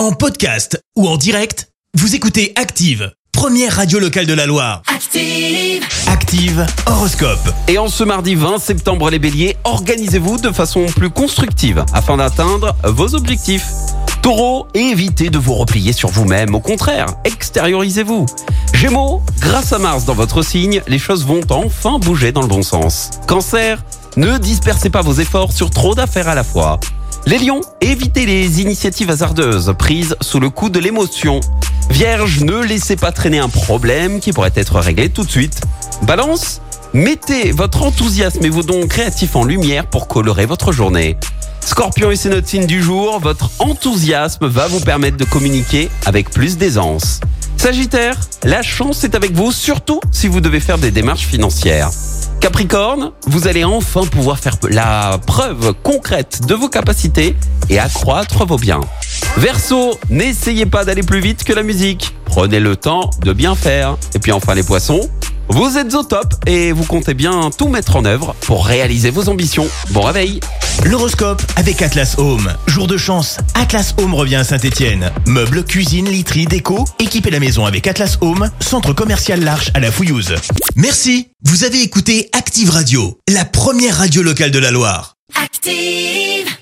En podcast ou en direct, vous écoutez Active, première radio locale de la Loire. Active. Active Horoscope. Et en ce mardi 20 septembre, les béliers, organisez-vous de façon plus constructive afin d'atteindre vos objectifs. Taureau, évitez de vous replier sur vous-même. Au contraire, extériorisez-vous. Gémeaux, grâce à Mars dans votre signe, les choses vont enfin bouger dans le bon sens. Cancer, ne dispersez pas vos efforts sur trop d'affaires à la fois. Les lions, évitez les initiatives hasardeuses prises sous le coup de l'émotion. Vierge, ne laissez pas traîner un problème qui pourrait être réglé tout de suite. Balance, mettez votre enthousiasme et vos dons créatifs en lumière pour colorer votre journée. Scorpion et c'est notre du jour, votre enthousiasme va vous permettre de communiquer avec plus d'aisance. Sagittaire, la chance est avec vous, surtout si vous devez faire des démarches financières. Capricorne, vous allez enfin pouvoir faire la preuve concrète de vos capacités et accroître vos biens. Verseau, n'essayez pas d'aller plus vite que la musique. Prenez le temps de bien faire. Et puis enfin les poissons, vous êtes au top et vous comptez bien tout mettre en œuvre pour réaliser vos ambitions. Bon réveil L'horoscope avec Atlas Home. Jour de chance, Atlas Home revient à Saint-Etienne. Meubles, cuisine, literie, déco, équipez la maison avec Atlas Home, centre commercial L'Arche à la Fouillouse. Merci, vous avez écouté Active Radio, la première radio locale de la Loire. Active.